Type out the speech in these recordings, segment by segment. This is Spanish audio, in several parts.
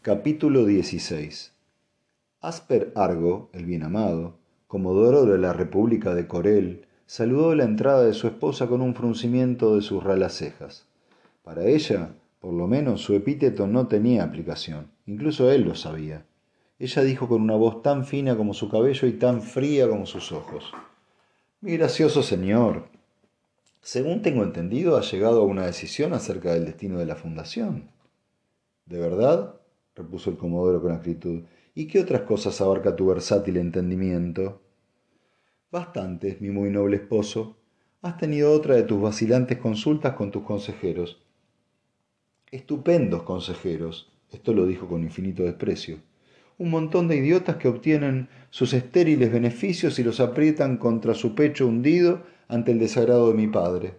Capítulo 16 Asper Argo, el bien amado, comodoro de la República de Corel, saludó la entrada de su esposa con un fruncimiento de sus ralas cejas. Para ella, por lo menos, su epíteto no tenía aplicación. Incluso él lo sabía. Ella dijo con una voz tan fina como su cabello y tan fría como sus ojos. Mi gracioso señor, según tengo entendido, ha llegado a una decisión acerca del destino de la fundación. ¿De verdad? Repuso el comodoro con acritud. ¿Y qué otras cosas abarca tu versátil entendimiento? Bastantes, mi muy noble esposo. Has tenido otra de tus vacilantes consultas con tus consejeros. Estupendos consejeros. Esto lo dijo con infinito desprecio un montón de idiotas que obtienen sus estériles beneficios y los aprietan contra su pecho hundido ante el desagrado de mi padre.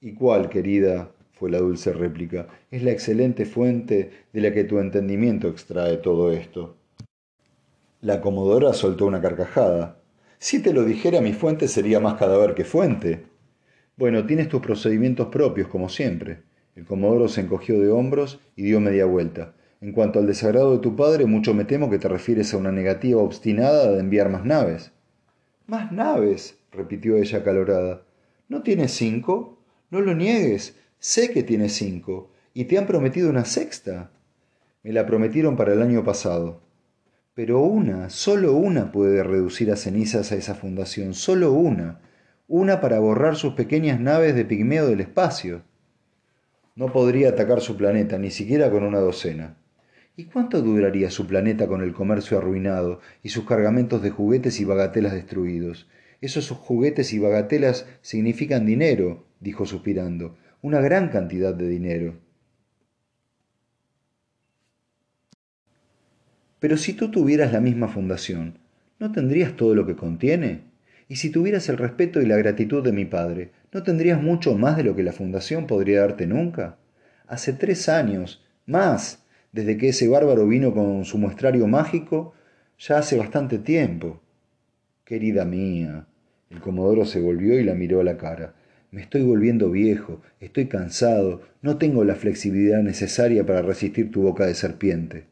¿Y cuál, querida? Fue la dulce réplica, es la excelente fuente de la que tu entendimiento extrae todo esto. La comodora soltó una carcajada. Si te lo dijera, mi fuente sería más cadáver que fuente. Bueno, tienes tus procedimientos propios, como siempre. El comodoro se encogió de hombros y dio media vuelta. En cuanto al desagrado de tu padre, mucho me temo que te refieres a una negativa obstinada de enviar más naves. Más naves, repitió ella acalorada. ¿No tienes cinco? No lo niegues. Sé que tienes cinco. Y te han prometido una sexta. Me la prometieron para el año pasado. Pero una, solo una puede reducir a cenizas a esa fundación, solo una. Una para borrar sus pequeñas naves de pigmeo del espacio. No podría atacar su planeta, ni siquiera con una docena. ¿Y cuánto duraría su planeta con el comercio arruinado y sus cargamentos de juguetes y bagatelas destruidos? Esos juguetes y bagatelas significan dinero, dijo suspirando, una gran cantidad de dinero. Pero si tú tuvieras la misma fundación, ¿no tendrías todo lo que contiene? Y si tuvieras el respeto y la gratitud de mi padre, ¿no tendrías mucho más de lo que la fundación podría darte nunca? Hace tres años, más, desde que ese bárbaro vino con su muestrario mágico, ya hace bastante tiempo. Querida mía, el comodoro se volvió y la miró a la cara. Me estoy volviendo viejo, estoy cansado, no tengo la flexibilidad necesaria para resistir tu boca de serpiente.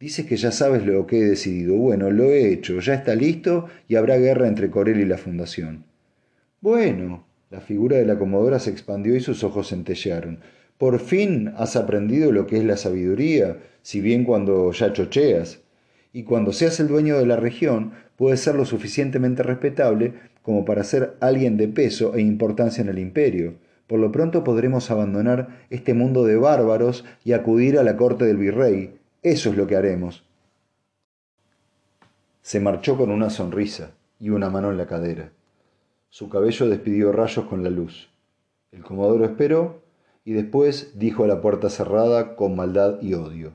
Dices que ya sabes lo que he decidido. Bueno, lo he hecho, ya está listo y habrá guerra entre Corel y la Fundación. Bueno, la figura de la comodora se expandió y sus ojos centellearon. Por fin has aprendido lo que es la sabiduría, si bien cuando ya chocheas. Y cuando seas el dueño de la región, puedes ser lo suficientemente respetable como para ser alguien de peso e importancia en el imperio. Por lo pronto podremos abandonar este mundo de bárbaros y acudir a la corte del virrey. Eso es lo que haremos. Se marchó con una sonrisa y una mano en la cadera. Su cabello despidió rayos con la luz. El comodoro esperó y después dijo a la puerta cerrada con maldad y odio.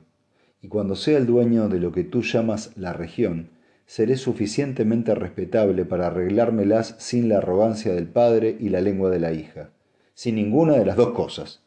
Y cuando sea el dueño de lo que tú llamas la región, seré suficientemente respetable para arreglármelas sin la arrogancia del padre y la lengua de la hija, sin ninguna de las dos cosas.